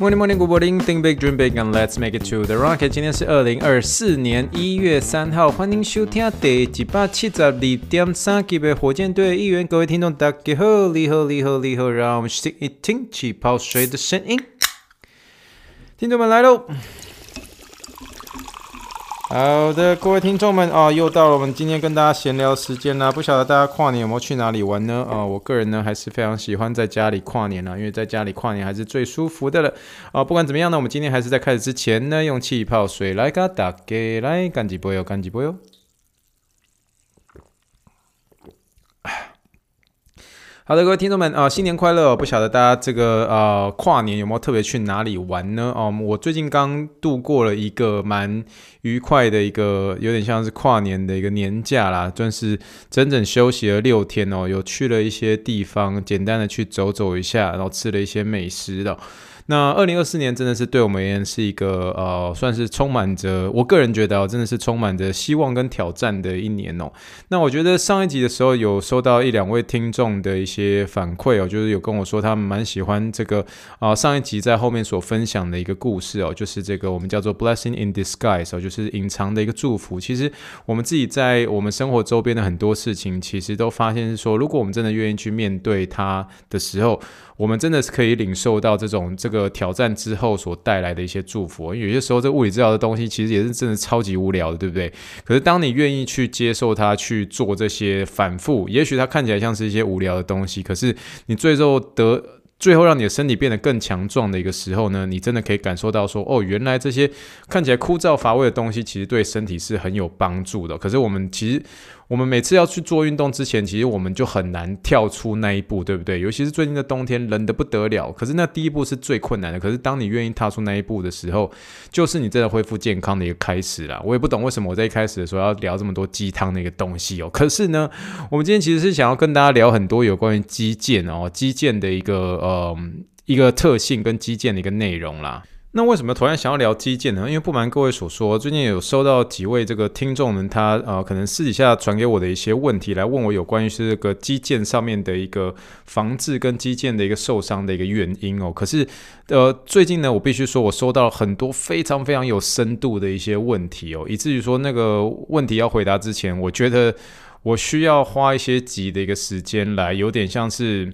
Morning, morning, good morning. Think big, dream big, and let's make it to the rocket. 今天是二零二四年一月三号，欢迎收听第一百七十二点三级的火箭队一员。各位听众，大家好，你好，你好，你好，让我们听一听气泡水的声音。听众们来喽！好的，各位听众们啊，又到了我们今天跟大家闲聊时间啦。不晓得大家跨年有没有去哪里玩呢？啊，我个人呢还是非常喜欢在家里跨年啦，因为在家里跨年还是最舒服的了。啊，不管怎么样呢，我们今天还是在开始之前呢，用气泡水来给大家来干几杯哟，干几杯哟。好的，各位听众们啊，新年快乐！不晓得大家这个呃跨年有没有特别去哪里玩呢？哦，我最近刚度过了一个蛮愉快的一个，有点像是跨年的一个年假啦，算是整整休息了六天哦，有去了一些地方，简单的去走走一下，然后吃了一些美食的。那二零二四年真的是对我们而言是一个呃，算是充满着我个人觉得哦真的是充满着希望跟挑战的一年哦。那我觉得上一集的时候有收到一两位听众的一些反馈哦，就是有跟我说他们蛮喜欢这个啊上一集在后面所分享的一个故事哦，就是这个我们叫做 blessing in disguise 哦，就是隐藏的一个祝福。其实我们自己在我们生活周边的很多事情，其实都发现是说，如果我们真的愿意去面对它的时候，我们真的是可以领受到这种这个挑战之后所带来的一些祝福。因为有些时候，这物理治疗的东西其实也是真的超级无聊的，对不对？可是当你愿意去接受它，去做这些反复，也许它看起来像是一些无聊的东西，可是你最后得最后让你的身体变得更强壮的一个时候呢，你真的可以感受到说，哦，原来这些看起来枯燥乏味的东西，其实对身体是很有帮助的。可是我们其实。我们每次要去做运动之前，其实我们就很难跳出那一步，对不对？尤其是最近的冬天，冷得不得了。可是那第一步是最困难的。可是当你愿意踏出那一步的时候，就是你真的恢复健康的一个开始啦。我也不懂为什么我在一开始的时候要聊这么多鸡汤的一个东西哦。可是呢，我们今天其实是想要跟大家聊很多有关于肌腱哦，肌腱的一个呃一个特性跟肌腱的一个内容啦。那为什么突然想要聊基建呢？因为不瞒各位所说，最近有收到几位这个听众们，他呃可能私底下传给我的一些问题，来问我有关于是这个基建上面的一个防治跟基建的一个受伤的一个原因哦。可是呃最近呢，我必须说我收到很多非常非常有深度的一些问题哦，以至于说那个问题要回答之前，我觉得我需要花一些集的一个时间来，有点像是。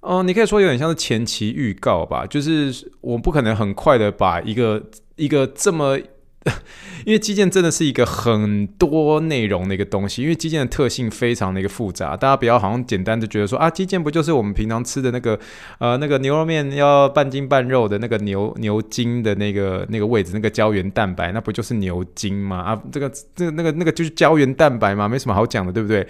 哦、你可以说有点像是前期预告吧，就是我不可能很快的把一个一个这么，因为肌腱真的是一个很多内容的一个东西，因为肌腱的特性非常的一个复杂，大家不要好像简单的觉得说啊，肌腱不就是我们平常吃的那个呃那个牛肉面要半筋半肉的那个牛牛筋的那个那个位置那个胶原蛋白，那不就是牛筋吗？啊，这个这个那个那个就是胶原蛋白嘛，没什么好讲的，对不对？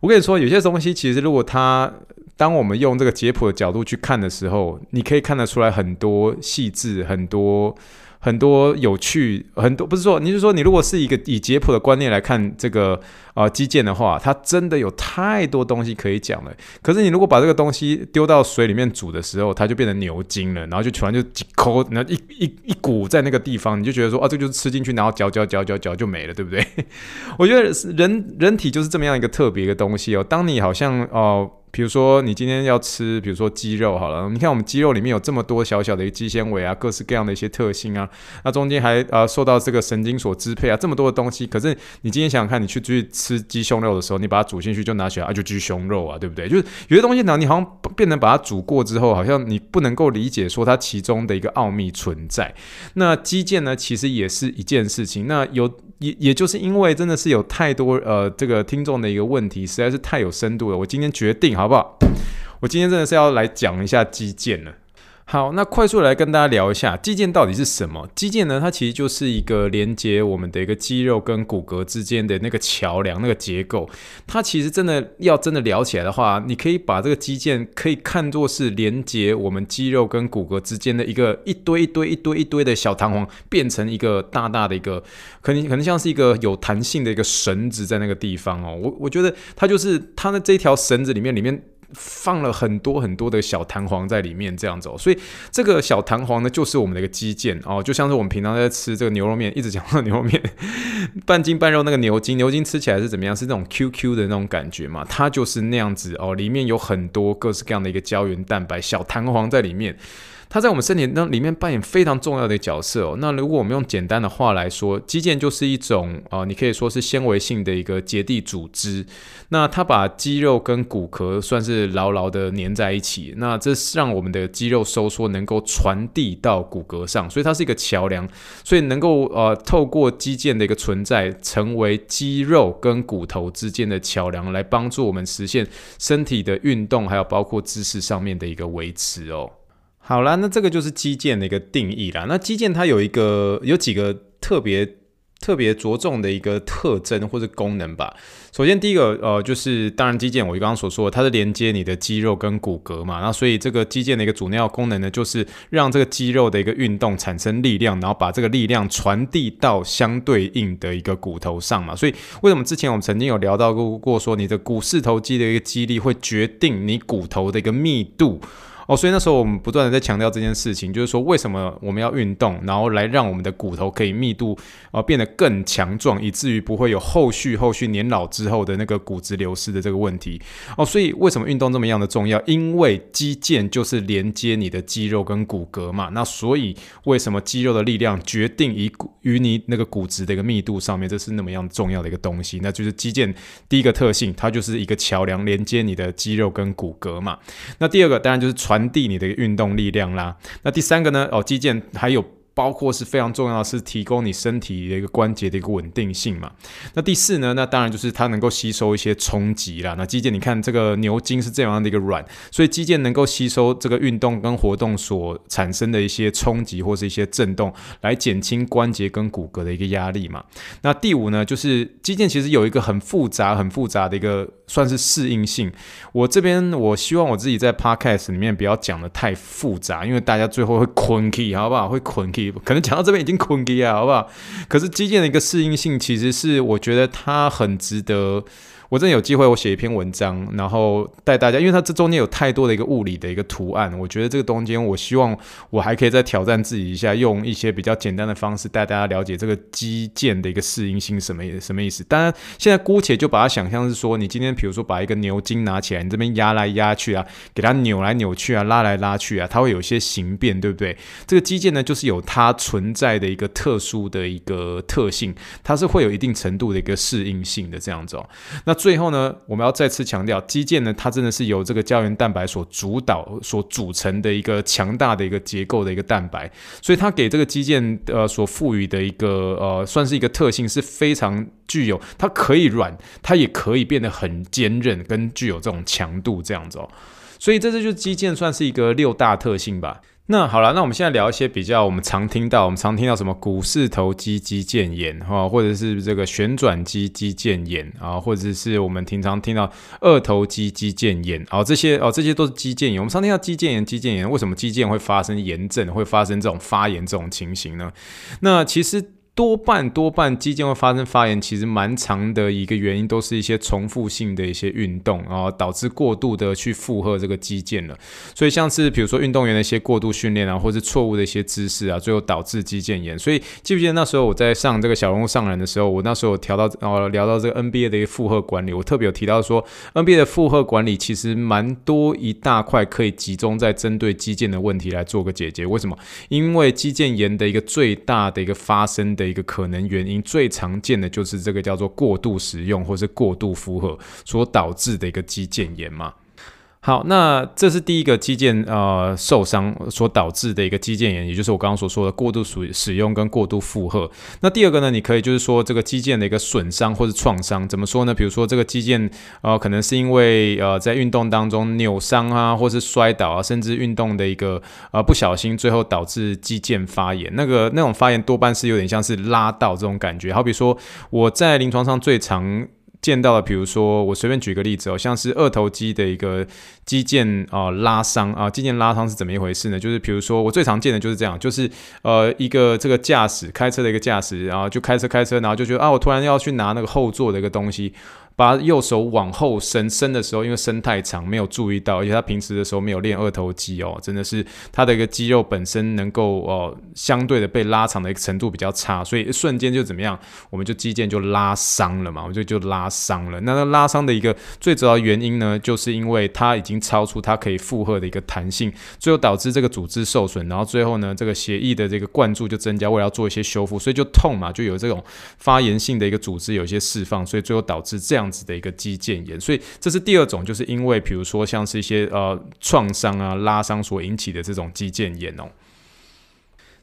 我跟你说，有些东西其实如果它当我们用这个解剖的角度去看的时候，你可以看得出来很多细致、很多很多有趣、很多不是说，你是说你如果是一个以解剖的观念来看这个啊基建的话，它真的有太多东西可以讲了。可是你如果把这个东西丢到水里面煮的时候，它就变成牛筋了，然后就突然就几口，然后一一一股在那个地方，你就觉得说啊，这就是吃进去，然后嚼嚼嚼嚼嚼就没了，对不对？我觉得人人体就是这么样一个特别的东西哦。当你好像哦。比如说，你今天要吃，比如说鸡肉好了，你看我们鸡肉里面有这么多小小的一肌纤维啊，各式各样的一些特性啊，那中间还呃受到这个神经所支配啊，这么多的东西。可是你今天想想看，你去去吃鸡胸肉的时候，你把它煮进去就拿起来啊，就鸡胸肉啊，对不对？就是有些东西呢，你好像变成把它煮过之后，好像你不能够理解说它其中的一个奥秘存在。那肌腱呢，其实也是一件事情。那有。也也就是因为真的是有太多呃这个听众的一个问题，实在是太有深度了。我今天决定好不好？我今天真的是要来讲一下基建了。好，那快速来跟大家聊一下肌腱到底是什么？肌腱呢，它其实就是一个连接我们的一个肌肉跟骨骼之间的那个桥梁，那个结构。它其实真的要真的聊起来的话，你可以把这个肌腱可以看作是连接我们肌肉跟骨骼之间的一个一堆一堆一堆一堆的小弹簧，变成一个大大的一个，可能可能像是一个有弹性的一个绳子在那个地方哦。我我觉得它就是它的这条绳子里面里面。放了很多很多的小弹簧在里面，这样子哦。所以这个小弹簧呢，就是我们的一个肌腱哦，就像是我们平常在吃这个牛肉面，一直讲到牛肉面，半斤半肉那个牛筋，牛筋吃起来是怎么样？是那种 QQ 的那种感觉嘛？它就是那样子哦，里面有很多各式各样的一个胶原蛋白小弹簧在里面。它在我们身体那里面扮演非常重要的角色哦。那如果我们用简单的话来说，肌腱就是一种呃，你可以说是纤维性的一个结缔组织。那它把肌肉跟骨骼算是牢牢的粘在一起。那这是让我们的肌肉收缩能够传递到骨骼上，所以它是一个桥梁。所以能够呃透过肌腱的一个存在，成为肌肉跟骨头之间的桥梁，来帮助我们实现身体的运动，还有包括姿势上面的一个维持哦。好啦，那这个就是肌腱的一个定义啦。那肌腱它有一个有几个特别特别着重的一个特征或者功能吧。首先第一个呃就是当然肌腱，我刚刚所说的，它是连接你的肌肉跟骨骼嘛。那所以这个肌腱的一个主要功能呢，就是让这个肌肉的一个运动产生力量，然后把这个力量传递到相对应的一个骨头上嘛。所以为什么之前我们曾经有聊到过过说，你的股四头肌的一个肌力会决定你骨头的一个密度。哦，所以那时候我们不断的在强调这件事情，就是说为什么我们要运动，然后来让我们的骨头可以密度呃变得更强壮，以至于不会有后续后续年老之后的那个骨质流失的这个问题。哦，所以为什么运动这么样的重要？因为肌腱就是连接你的肌肉跟骨骼嘛。那所以为什么肌肉的力量决定于骨于你那个骨质的一个密度上面，这是那么样重要的一个东西。那就是肌腱第一个特性，它就是一个桥梁，连接你的肌肉跟骨骼嘛。那第二个当然就是传。传递你的运动力量啦。那第三个呢？哦，肌腱还有。包括是非常重要是提供你身体的一个关节的一个稳定性嘛。那第四呢？那当然就是它能够吸收一些冲击啦。那肌腱，你看这个牛筋是这样的一个软，所以肌腱能够吸收这个运动跟活动所产生的一些冲击或是一些震动，来减轻关节跟骨骼的一个压力嘛。那第五呢，就是肌腱其实有一个很复杂、很复杂的一个算是适应性。我这边我希望我自己在 podcast 里面不要讲的太复杂，因为大家最后会困起，好不好？会困起。可能讲到这边已经困机啊，好不好？可是基建的一个适应性，其实是我觉得它很值得。我真的有机会，我写一篇文章，然后带大家，因为它这中间有太多的一个物理的一个图案，我觉得这个中间，我希望我还可以再挑战自己一下，用一些比较简单的方式带大家了解这个肌腱的一个适应性什么意什么意思。当然，现在姑且就把它想象是说，你今天比如说把一个牛筋拿起来，你这边压来压去啊，给它扭来扭去啊，拉来拉去啊，它会有一些形变，对不对？这个肌腱呢，就是有它存在的一个特殊的一个特性，它是会有一定程度的一个适应性的这样子哦。那最后呢，我们要再次强调，肌腱呢，它真的是由这个胶原蛋白所主导、所组成的一个强大的一个结构的一个蛋白，所以它给这个肌腱呃所赋予的一个呃，算是一个特性，是非常具有，它可以软，它也可以变得很坚韧，跟具有这种强度这样子哦。所以这这就是肌腱算是一个六大特性吧。那好了，那我们现在聊一些比较我们常听到，我们常听到什么股四头肌肌腱炎哈，或者是这个旋转肌肌腱炎啊，或者是我们平常听到二头肌肌腱炎啊，这些哦，这些都是肌腱炎。我们常听到肌腱炎、肌腱炎，为什么肌腱会发生炎症，会发生这种发炎这种情形呢？那其实。多半多半肌腱会发生发炎，其实蛮长的一个原因，都是一些重复性的一些运动，然后导致过度的去负荷这个肌腱了。所以像是比如说运动员的一些过度训练啊，或是错误的一些姿势啊，最后导致肌腱炎。所以记不记得那时候我在上这个小人物上篮的时候，我那时候调到哦聊到这个 NBA 的一个负荷管理，我特别有提到说 NBA 的负荷管理其实蛮多一大块可以集中在针对肌腱的问题来做个解决。为什么？因为肌腱炎的一个最大的一个发生的一个可能原因，最常见的就是这个叫做过度使用或是过度负荷所导致的一个肌腱炎嘛。好，那这是第一个肌腱呃受伤所导致的一个肌腱炎，也就是我刚刚所说的过度使使用跟过度负荷。那第二个呢，你可以就是说这个肌腱的一个损伤或是创伤，怎么说呢？比如说这个肌腱呃可能是因为呃在运动当中扭伤啊，或是摔倒啊，甚至运动的一个呃不小心，最后导致肌腱发炎。那个那种发炎多半是有点像是拉到这种感觉。好比说我在临床上最常见到了，比如说我随便举个例子哦，像是二头肌的一个肌腱啊、拉伤啊，肌腱拉伤是怎么一回事呢？就是比如说我最常见的就是这样，就是呃一个这个驾驶开车的一个驾驶，然后就开车开车，然后就觉得啊我突然要去拿那个后座的一个东西。把右手往后伸，伸的时候因为伸太长没有注意到，而且他平时的时候没有练二头肌哦，真的是他的一个肌肉本身能够哦相对的被拉长的一个程度比较差，所以一瞬间就怎么样，我们就肌腱就拉伤了嘛，我们就就拉伤了。那那拉伤的一个最主要原因呢，就是因为它已经超出它可以负荷的一个弹性，最后导致这个组织受损，然后最后呢，这个血液的这个灌注就增加，为了要做一些修复，所以就痛嘛，就有这种发炎性的一个组织有一些释放，所以最后导致这样子的一个肌腱炎。所以这是第二种，就是因为比如说像是一些呃创伤啊、拉伤所引起的这种肌腱炎哦。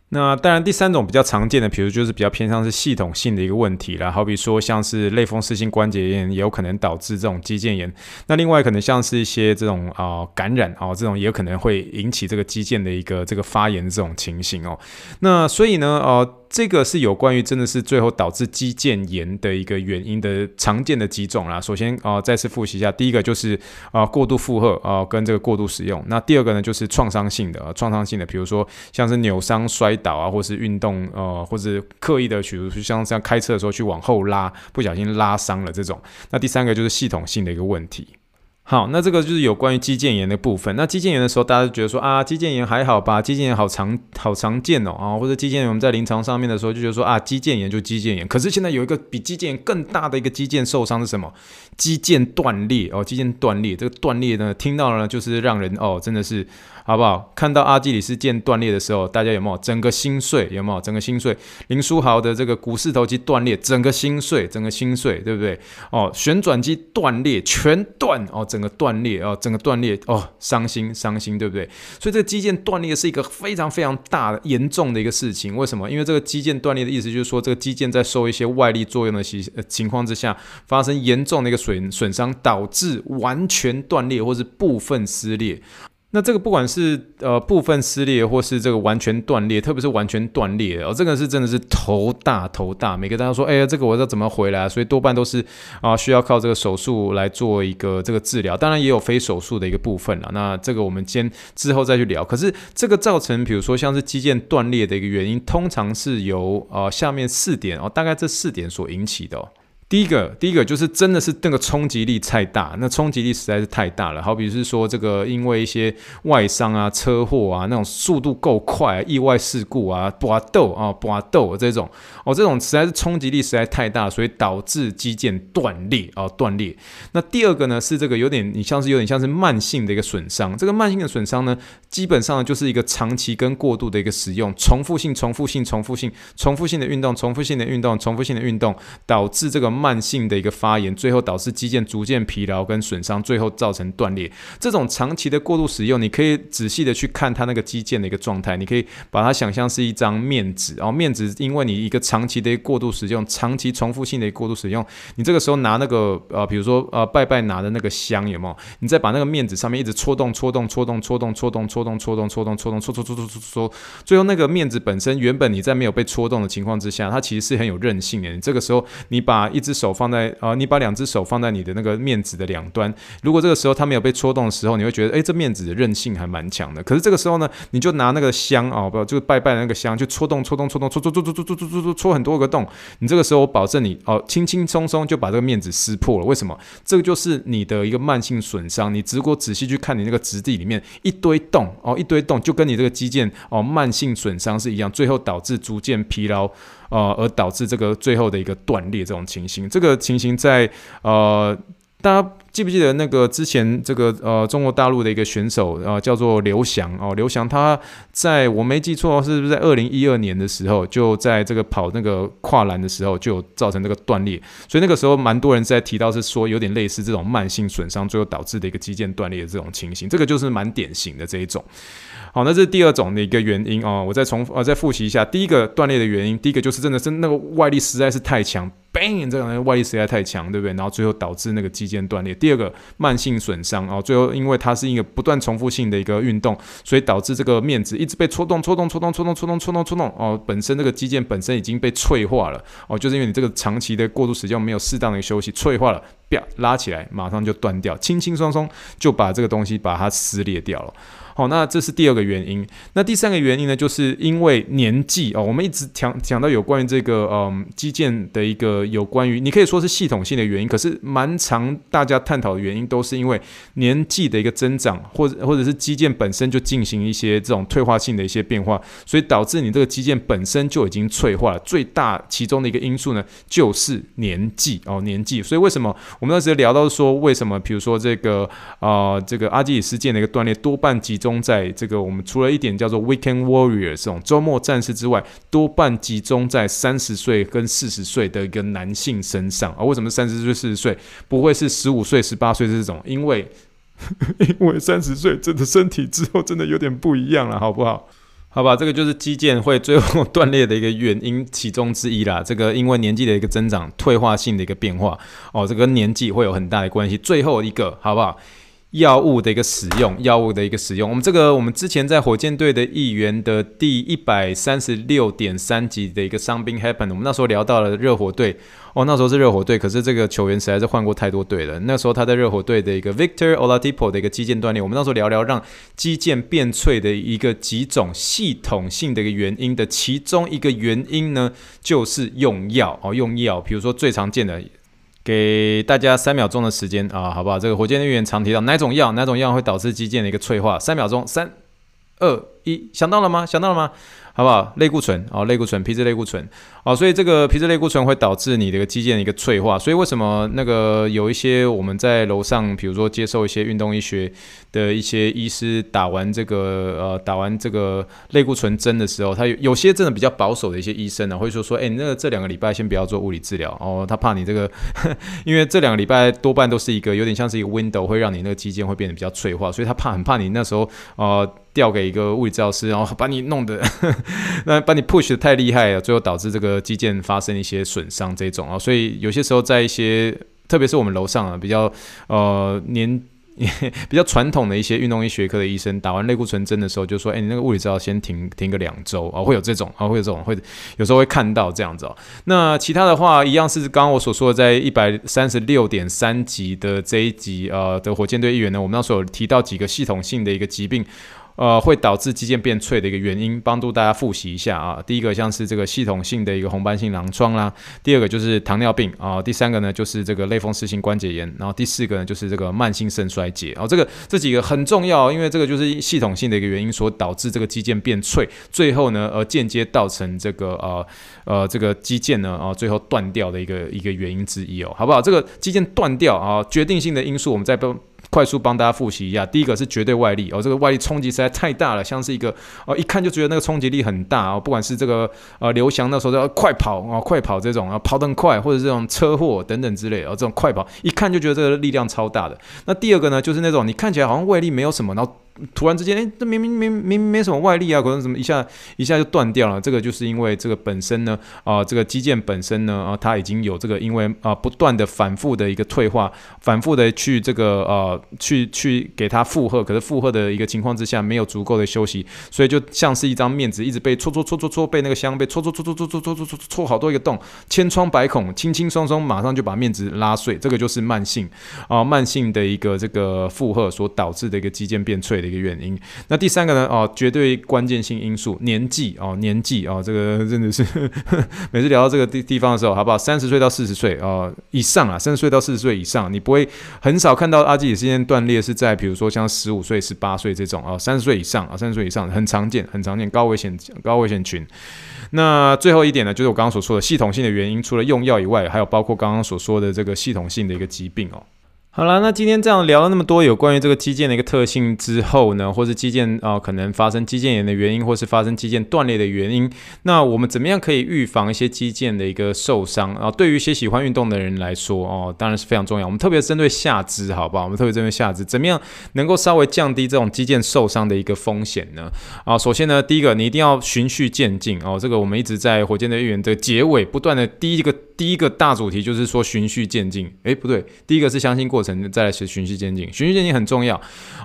那当然，第三种比较常见的，比如就是比较偏向是系统性的一个问题啦，好比说像是类风湿性关节炎，也有可能导致这种肌腱炎。那另外可能像是一些这种啊、感染啊、哦，这种也有可能会引起这个肌腱的一个这个发炎这种情形哦。那所以呢，呃。这个是有关于真的是最后导致肌腱炎的一个原因的常见的几种啦。首先啊、再次复习一下，第一个就是啊、过度负荷啊、跟这个过度使用。那第二个呢就是创伤性的，创伤性的，比如说像是扭伤、摔倒啊，或是运动呃，或是刻意的，比如说像这样开车的时候去往后拉，不小心拉伤了这种。那第三个就是系统性的一个问题。好，那这个就是有关于肌腱炎的部分。那肌腱炎的时候，大家就觉得说啊，肌腱炎还好吧？肌腱炎好常好常见哦啊，或者肌腱炎我们在临床上面的时候就觉得说啊，肌腱炎就肌腱炎。可是现在有一个比肌腱炎更大的一个肌腱受伤是什么？肌腱断裂哦，肌腱断裂。这个断裂呢，听到了呢，就是让人哦，真的是。好不好？看到阿基里斯腱断裂的时候，大家有没有整个心碎？有没有整个心碎？林书豪的这个股四头肌断裂，整个心碎，整个心碎，对不对？哦，旋转肌断裂，全断哦，整个断裂哦，整个断裂哦，伤心伤心，对不对？所以这个肌腱断裂是一个非常非常大的严重的一个事情。为什么？因为这个肌腱断裂的意思就是说，这个肌腱在受一些外力作用的情情况之下，发生严重的一个损损伤，导致完全断裂或是部分撕裂。那这个不管是呃部分撕裂，或是这个完全断裂，特别是完全断裂哦，这个是真的是头大头大。每个大家说，哎呀，这个我要怎么回来？所以多半都是啊、需要靠这个手术来做一个这个治疗。当然也有非手术的一个部分了。那这个我们先之后再去聊。可是这个造成，比如说像是肌腱断裂的一个原因，通常是由呃下面四点哦，大概这四点所引起的。第一个，第一个就是真的是那个冲击力太大，那冲击力实在是太大了。好比是说这个因为一些外伤啊、车祸啊，那种速度够快、啊，意外事故啊、搏斗啊、搏斗这种哦，这种实在是冲击力实在太大，所以导致肌腱断裂啊、断裂。那第二个呢是这个有点，你像是有点像是慢性的一个损伤。这个慢性的损伤呢，基本上就是一个长期跟过度的一个使用，重复性、重复性、重复性、重复性的运动、重复性的运动、重复性的运动，导致这个。慢性的一个发炎，最后导致肌腱逐渐疲劳跟损伤，最后造成断裂。这种长期的过度使用，你可以仔细的去看它那个肌腱的一个状态。你可以把它想象是一张面纸，然后面纸因为你一个长期的过度使用，长期重复性的过度使用，你这个时候拿那个呃，比如说呃，拜拜拿的那个香有没有？你再把那个面纸上面一直戳动、戳动、戳动、戳动、戳动、戳动、戳动、戳动、戳动、戳戳戳戳戳戳，最后那个面纸本身原本你在没有被戳动的情况之下，它其实是很有韧性的。你这个时候你把一只手放在啊、你把两只手放在你的那个面子的两端，如果这个时候它没有被戳动的时候，你会觉得，哎，这面子的韧性还蛮强的。可是这个时候呢，你就拿那个香啊，不、就拜拜的那个香，去戳动、戳动、戳动、戳戳戳戳戳戳戳戳戳很多个洞。你这个时候，我保证你哦，轻轻松松就把这个面子撕破了。为什么？这个就是你的一个慢性损伤。你如果仔细去看你那个质地里面一堆洞哦，一堆洞，就跟你这个肌腱哦慢性损伤是一样，最后导致逐渐疲劳。呃，而导致这个最后的一个断裂这种情形，这个情形在呃，大家记不记得那个之前这个呃中国大陆的一个选手呃叫做刘翔哦，刘翔他在我没记错是不是在二零一二年的时候就在这个跑那个跨栏的时候就造成这个断裂，所以那个时候蛮多人在提到是说有点类似这种慢性损伤最后导致的一个肌腱断裂的这种情形，这个就是蛮典型的这一种。好，那这是第二种的一个原因哦。我再重呃再复习一下，第一个断裂的原因，第一个就是真的是那个外力实在是太强，bang，这个外力实在太强，对不对？然后最后导致那个肌腱断裂。第二个慢性损伤哦，最后因为它是一个不断重复性的一个运动，所以导致这个面子一直被戳动、戳动、戳动、戳动、戳动、戳动、戳动哦，本身这个肌腱本身已经被脆化了哦，就是因为你这个长期的过度时间没有适当的休息，脆化了，啪拉起来马上就断掉，轻轻松松就把这个东西把它撕裂掉了。好，那这是第二个原因。那第三个原因呢，就是因为年纪哦，我们一直讲讲到有关于这个嗯基建的一个有关于，你可以说是系统性的原因，可是蛮常大家探讨的原因都是因为年纪的一个增长，或者或者是基建本身就进行一些这种退化性的一些变化，所以导致你这个基建本身就已经脆化了。最大其中的一个因素呢，就是年纪哦，年纪。所以为什么我们那时候聊到说，为什么比如说这个啊、这个阿基里斯腱的一个断裂多半集中在这个我们除了一点叫做 weekend warrior 这种周末战士之外，多半集中在三十岁跟四十岁的一个男性身上啊？为什么三十岁、四十岁不会是十五岁、十八岁这种？因为 因为三十岁真的身体之后真的有点不一样了，好不好？好吧，这个就是肌腱会最后断裂的一个原因其中之一啦。这个因为年纪的一个增长，退化性的一个变化哦，这个跟年纪会有很大的关系。最后一个，好不好？药物的一个使用，药物的一个使用。我们这个，我们之前在火箭队的一员的第一百三十六点三集的一个伤兵 happen，我们那时候聊到了热火队。哦，那时候是热火队，可是这个球员实在是换过太多队了。那时候他在热火队的一个 Victor Oladipo 的一个肌腱断裂，我们那时候聊聊让肌腱变脆的一个几种系统性的一个原因的其中一个原因呢，就是用药哦，用药。比如说最常见的。给大家三秒钟的时间啊，好不好？这个火箭队员常提到哪种药，哪种药会导致肌腱的一个脆化？三秒钟，三、二、一，想到了吗？想到了吗？好不好？类固醇哦，类固醇，皮质类固醇哦，所以这个皮质类固醇会导致你的肌腱的一个脆化。所以为什么那个有一些我们在楼上，比如说接受一些运动医学的一些医师打完这个呃打完这个类固醇针的时候，他有有些真的比较保守的一些医生呢，会说说，哎，那这两个礼拜先不要做物理治疗哦，他怕你这个，因为这两个礼拜多半都是一个有点像是一个 window，会让你那个肌腱会变得比较脆化，所以他怕很怕你那时候呃。调给一个物理治疗师，然后把你弄得，那把你 push 得太厉害了，最后导致这个肌腱发生一些损伤这种啊，所以有些时候在一些，特别是我们楼上啊，比较呃年。比较传统的一些运动医学科的医生，打完类固醇针的时候就说：“哎，你那个物理治疗先停停个两周啊，会有这种啊，会有这种，会有时候会看到这样子哦。那其他的话，一样是刚刚我所说的，在一百三十六点三级的这一集呃的火箭队议员呢，我们那时候有提到几个系统性的一个疾病。”呃，会导致肌腱变脆的一个原因，帮助大家复习一下啊。第一个像是这个系统性的一个红斑性狼疮啦，第二个就是糖尿病啊，第三个呢就是这个类风湿性关节炎，然后第四个呢就是这个慢性肾衰竭。哦，这个这几个很重要，因为这个就是系统性的一个原因所导致这个肌腱变脆，最后呢呃间接造成这个呃呃这个肌腱呢啊最后断掉的一个一个原因之一哦，好不好？这个肌腱断掉啊，决定性的因素我们再不。快速帮大家复习一下，第一个是绝对外力哦，这个外力冲击实在太大了，像是一个哦，一看就觉得那个冲击力很大哦，不管是这个呃刘翔那时候在快跑啊、哦，快跑这种啊，跑得很快，或者这种车祸等等之类的，哦，这种快跑一看就觉得这个力量超大的。那第二个呢，就是那种你看起来好像外力没有什么，然后。突然之间，哎，这明明明明明没什么外力啊，可能怎么一下一下就断掉了？这个就是因为这个本身呢，啊、这个肌腱本身呢，啊、它已经有这个因为啊、不断的反复的一个退化，反复的去这个呃去去给它负荷，可是负荷的一个情况之下没有足够的休息，所以就像是一张面子一直被戳戳戳戳戳，被那个箱被戳戳戳戳戳戳戳戳戳好多一个洞，千疮百孔，轻轻松松马上就把面子拉碎，这个就是慢性啊、慢性的一个这个负荷所导致的一个肌腱变脆的。一个原因，那第三个呢？哦，绝对关键性因素，年纪哦，年纪哦，这个 真的是呵 每次聊到这个地地方的时候，好不好？三十岁到四十岁哦以上啊，三十岁到四十岁以上，你不会很少看到阿基里斯腱断裂是在比如说像十五岁、十八岁这种啊，三十岁以上啊，三十岁以上很常见，很常见，高危险高危险群。那最后一点呢，就是我刚刚所说的系统性的原因，除了用药以外，还有包括刚刚所说的这个系统性的一个疾病哦。好了，那今天这样聊了那么多有关于这个肌腱的一个特性之后呢，或是肌腱啊、可能发生肌腱炎的原因，或是发生肌腱断裂的原因，那我们怎么样可以预防一些肌腱的一个受伤啊？对于一些喜欢运动的人来说哦，当然是非常重要。我们特别针对下肢，好不好？我们特别针对下肢，怎么样能够稍微降低这种肌腱受伤的一个风险呢？啊，首先呢，第一个你一定要循序渐进哦。这个我们一直在火箭队员的结尾不断的第一个。第一个大主题就是说循序渐进。诶，不对，第一个是相信过程，再来是循序渐进。循序渐进很重要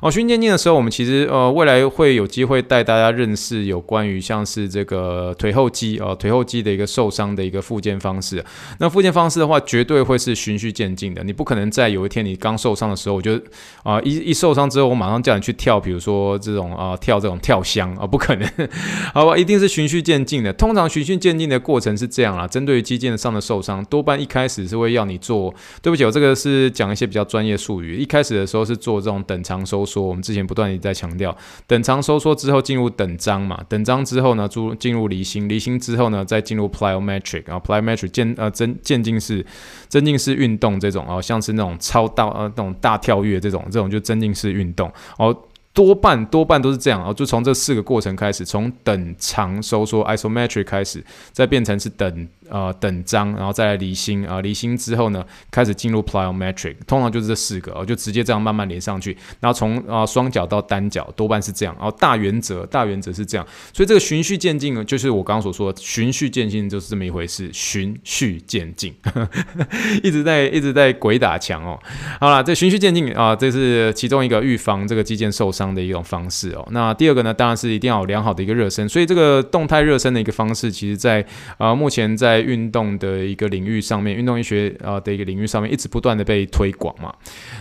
哦。循序渐进的时候，我们其实呃未来会有机会带大家认识有关于像是这个腿后肌哦，腿后肌的一个受伤的一个复健方式。那复健方式的话，绝对会是循序渐进的。你不可能在有一天你刚受伤的时候，我就啊、一一受伤之后，我马上叫你去跳，比如说这种啊、跳这种跳箱啊，不可能，好吧？一定是循序渐进的。通常循序渐进的过程是这样啦，针对于肌腱上的受伤，多半一开始是会要你做。对不起，我这个是讲一些比较专业术语。一开始的时候是做这种等长收缩，我们之前不断地在强调，等长收缩之后进入等张嘛，等张之后呢，进进入离心，离心之后呢，再进入 plyometric，然后 plyometric 渐呃增渐进式增进式运动这种哦，像是那种超大呃那种大跳跃这种，这种就增进式运动哦。多半多半都是这样啊，就从这四个过程开始，从等长收缩 isometric 开始，再变成是等。呃，等张，然后再来离心啊，离、心之后呢，开始进入 plyometric，通常就是这四个，哦，就直接这样慢慢连上去，然后从啊双脚到单脚，多半是这样，然后大原则，大原则是这样，所以这个循序渐进呢，就是我刚刚所说的循序渐进就是这么一回事，循序渐进，一直在一直在鬼打墙哦。好了，这循序渐进啊，这是其中一个预防这个肌腱受伤的一种方式哦。那第二个呢，当然是一定要有良好的一个热身，所以这个动态热身的一个方式，其实在啊、目前在运动的一个领域上面，运动医学啊的一个领域上面，一直不断的被推广嘛。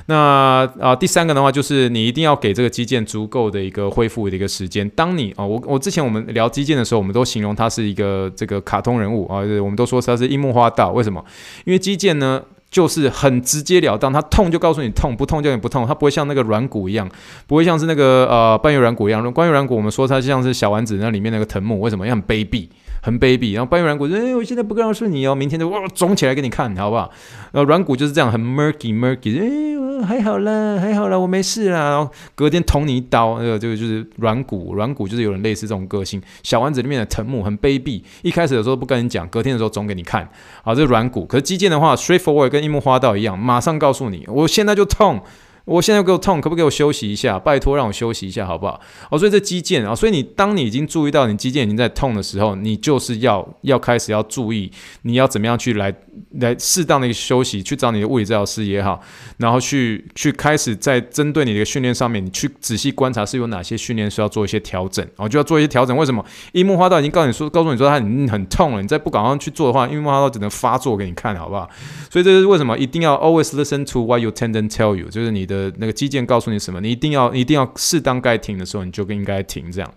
那啊，第三个的话，就是你一定要给这个肌腱足够的一个恢复的一个时间。当你啊，我我之前我们聊肌腱的时候，我们都形容它是一个这个卡通人物啊，我们都说它是樱木花道。为什么？因为肌腱呢，就是很直截了当，它痛就告诉你痛，不痛就你不痛，它不会像那个软骨一样，不会像是那个呃半月软骨一样。关于软骨，我们说它像是小丸子那里面那个藤木，为什么？因为很卑鄙。很卑鄙，然后半月软骨说：“哎，我现在不告诉你哦，明天就哇肿起来给你看，好不好？”然后软骨就是这样，很 murky murky，哎，还好啦，还好啦，我没事啦。然后隔天捅你一刀，那个这个就是软骨，软骨就是有人类似这种个性。小丸子里面的藤木很卑鄙，一开始的时候不跟你讲，隔天的时候肿给你看。好，这是软骨。可是肌腱的话，straightforward 跟樱木花道一样，马上告诉你，我现在就痛。我现在给我痛，可不可以我休息一下？拜托让我休息一下，好不好？哦，所以这肌腱啊，所以你当你已经注意到你肌腱已经在痛的时候，你就是要要开始要注意，你要怎么样去来来适当的休息，去找你的物理治疗师也好，然后去去开始在针对你的训练上面，你去仔细观察是有哪些训练需要做一些调整，然后就要做一些调整。为什么？樱木花道已经告诉你说，告诉你说他很很痛了，你再不赶快去做的话，樱木花道只能发作给你看，好不好？所以这是为什么一定要 always listen to what your tendon tell you，就是你的。的那个肌腱告诉你什么，你一定要一定要适当该停的时候，你就应该停。这样，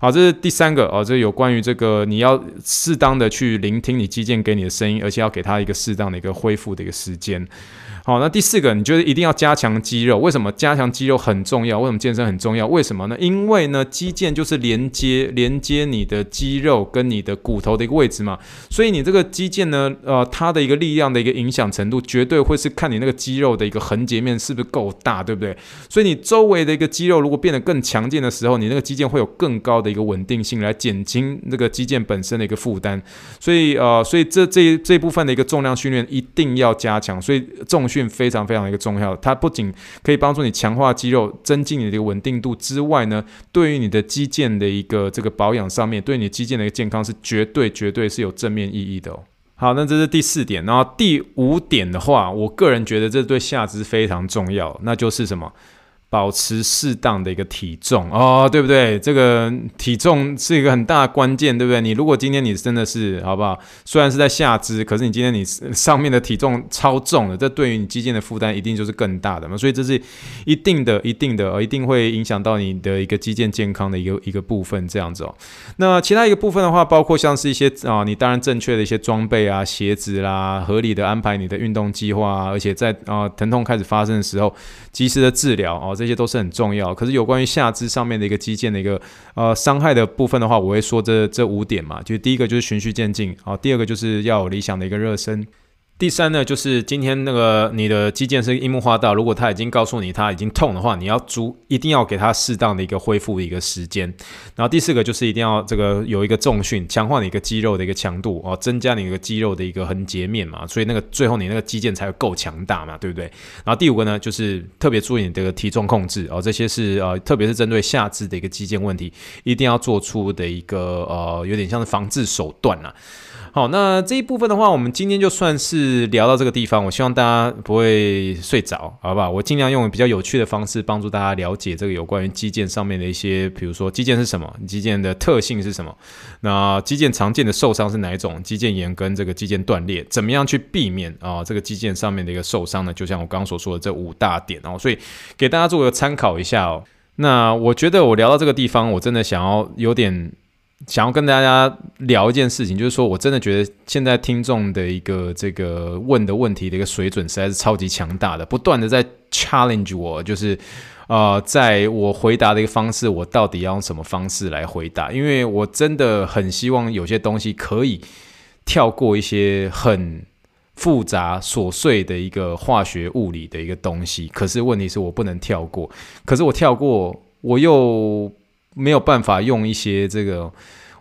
好，这是第三个哦，这有关于这个你要适当的去聆听你肌腱给你的声音，而且要给他一个适当的一个恢复的一个时间。好，那第四个，你觉得一定要加强肌肉？为什么加强肌肉很重要？为什么健身很重要？为什么呢？因为呢，肌腱就是连接连接你的肌肉跟你的骨头的一个位置嘛。所以你这个肌腱呢，呃，它的一个力量的一个影响程度，绝对会是看你那个肌肉的一个横截面是不是够大，对不对？所以你周围的一个肌肉如果变得更强健的时候，你那个肌腱会有更高的一个稳定性，来减轻那个肌腱本身的一个负担。所以呃，所以这这这部分的一个重量训练一定要加强。所以重训。非常非常的一个重要，它不仅可以帮助你强化肌肉，增进你的稳定度之外呢，对于你的肌腱的一个这个保养上面，对你肌腱的一个健康是绝对绝对是有正面意义的哦。好，那这是第四点，然后第五点的话，我个人觉得这对下肢非常重要，那就是什么？保持适当的一个体重哦，对不对？这个体重是一个很大的关键，对不对？你如果今天你真的是好不好？虽然是在下肢，可是你今天你上面的体重超重了，这对于你肌腱的负担一定就是更大的嘛。所以这是一定的、一定的，一定会影响到你的一个肌腱健康的一个一个部分，这样子哦。那其他一个部分的话，包括像是一些啊，你当然正确的一些装备啊、鞋子啦，合理的安排你的运动计划啊，而且在啊疼痛开始发生的时候，及时的治疗哦。这些都是很重要，可是有关于下肢上面的一个肌腱的一个呃伤害的部分的话，我会说这这五点嘛，就第一个就是循序渐进，啊，第二个就是要有理想的一个热身，第三呢，就是今天那个你的肌腱是樱木花道，如果他已经告诉你他已经痛的话，你要足一定要给他适当的一个恢复一个时间。然后第四个就是一定要这个有一个重训，强化你一个肌肉的一个强度哦，增加你一个肌肉的一个横截面嘛，所以那个最后你那个肌腱才会够强大嘛，对不对？然后第五个呢，就是特别注意你这个体重控制哦，这些是呃，特别是针对下肢的一个肌腱问题，一定要做出的一个呃，有点像是防治手段啊。好，那这一部分的话，我们今天就算是是聊到这个地方。我希望大家不会睡着，好不好？我尽量用比较有趣的方式帮助大家了解这个有关于肌腱上面的一些，比如说肌腱是什么，肌腱的特性是什么，那肌腱常见的受伤是哪一种？肌腱炎跟这个肌腱断裂，怎么样去避免啊？这个肌腱上面的一个受伤呢？就像我刚刚所说的这五大点哦，所以给大家做个参考一下哦。那我觉得我聊到这个地方，我真的想要有点。想要跟大家聊一件事情，就是说我真的觉得现在听众的一个这个问的问题的一个水准实在是超级强大的，不断的在 challenge 我，就是呃，在我回答的一个方式，我到底要用什么方式来回答？因为我真的很希望有些东西可以跳过一些很复杂琐碎的一个化学物理的一个东西，可是问题是我不能跳过，可是我跳过，我又。没有办法用一些这个，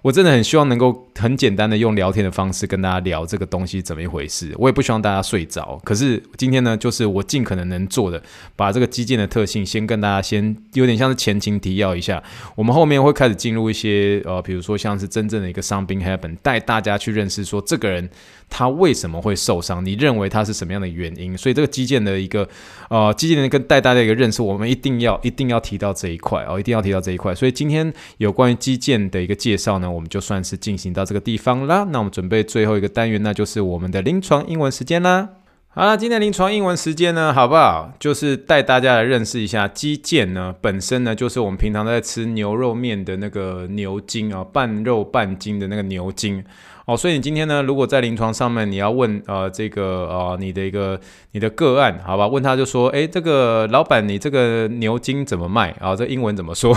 我真的很希望能够很简单的用聊天的方式跟大家聊这个东西怎么一回事。我也不希望大家睡着，可是今天呢，就是我尽可能能做的，把这个基建的特性先跟大家先有点像是前情提要一下。我们后面会开始进入一些呃，比如说像是真正的一个 something happen，带大家去认识说这个人。他为什么会受伤？你认为他是什么样的原因？所以这个肌腱的一个呃，肌腱的跟带大家一个认识，我们一定要一定要提到这一块哦，一定要提到这一块。所以今天有关于肌腱的一个介绍呢，我们就算是进行到这个地方啦。那我们准备最后一个单元，那就是我们的临床英文时间啦。好了，今天临床英文时间呢，好不好？就是带大家来认识一下肌腱呢，本身呢，就是我们平常在吃牛肉面的那个牛筋啊，半肉半筋的那个牛筋。哦，所以你今天呢，如果在临床上面你要问呃这个呃你的一个你的个案，好吧？问他就说，诶，这个老板，你这个牛筋怎么卖啊？这英文怎么说？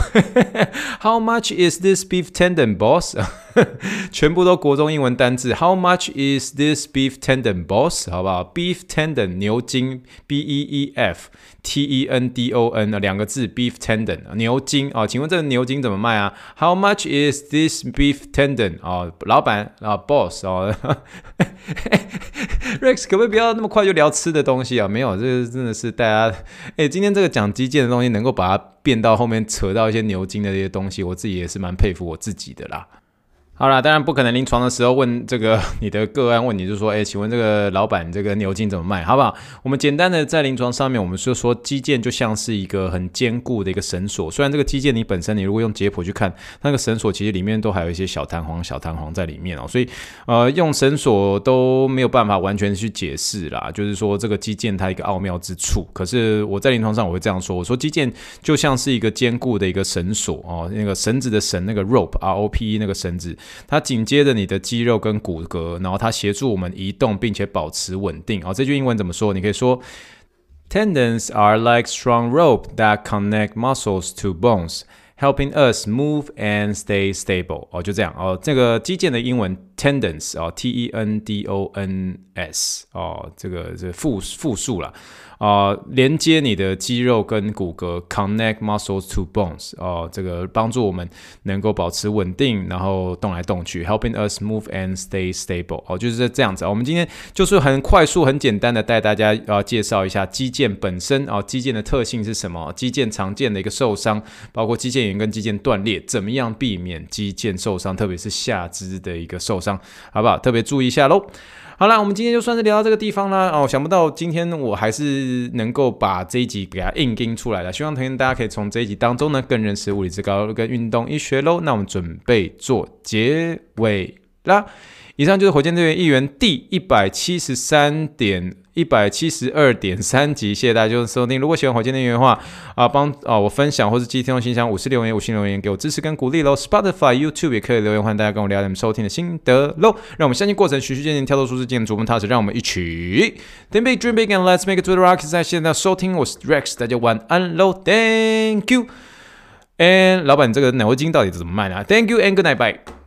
How much is this beef tendon, boss？全部都国中英文单字。How much is this beef tendon, boss？好不好？Beef tendon 牛筋，B E E F T E N D O N 两个字，beef tendon 牛筋啊？请问这个牛筋怎么卖啊？How much is this beef tendon？啊，老板啊。Boss 哦，Rex 可不可以不要那么快就聊吃的东西啊？没有，这个真的是大家哎，今天这个讲基建的东西，能够把它变到后面扯到一些牛筋的这些东西，我自己也是蛮佩服我自己的啦。好啦，当然不可能临床的时候问这个 你的个案问你，就说，哎，请问这个老板这个牛筋怎么卖，好不好？我们简单的在临床上面，我们就说肌腱就像是一个很坚固的一个绳索。虽然这个肌腱你本身你如果用解剖去看，那个绳索其实里面都还有一些小弹簧、小弹簧在里面哦。所以呃，用绳索都没有办法完全去解释啦，就是说这个肌腱它一个奥妙之处。可是我在临床上我会这样说，我说肌腱就像是一个坚固的一个绳索哦，那个绳子的绳那个 rope R O P E 那个绳子。它紧接着你的肌肉跟骨骼，然后它协助我们移动，并且保持稳定。好，这句英文怎么说？你可以说：Tendons are like strong rope that connect muscles to bones, helping us move and stay stable。哦，就这样。哦，这个肌腱的英文 tendons 哦，T-E-N-D-O-N-S 哦，这个是复复数了。啊、连接你的肌肉跟骨骼，connect muscles to bones，哦、这个帮助我们能够保持稳定，然后动来动去，helping us move and stay stable，哦、就是这样子。我们今天就是很快速、很简单的带大家啊、介绍一下肌腱本身啊、呃，肌腱的特性是什么？肌腱常见的一个受伤，包括肌腱炎跟肌腱断裂，怎么样避免肌腱受伤，特别是下肢的一个受伤，好不好？特别注意一下喽。好啦，我们今天就算是聊到这个地方啦。哦，想不到今天我还是能够把这一集给它硬盯出来了。希望同学大家可以从这一集当中呢，更认识物理之高跟运动医学喽。那我们准备做结尾啦。以上就是火箭队员一员第一百七十三点。一百七十二点三集，谢谢大家就是收听。如果喜欢火箭内容的话，啊，帮啊我分享或是寄听众信箱五四留言五星留言给我支持跟鼓励喽。Spotify、YouTube 也可以留言，欢迎大家跟我聊聊你们收听的心得喽。让我们相信过程，循序渐进，跳脱舒适圈，逐梦踏实。让我们一起 Think big, dream big, and let's make it to the rocks。在现在收听我是 Rex，大家晚安喽，Thank you。And 老板，你这个牛筋到底怎么卖呢？Thank you and good night, bye。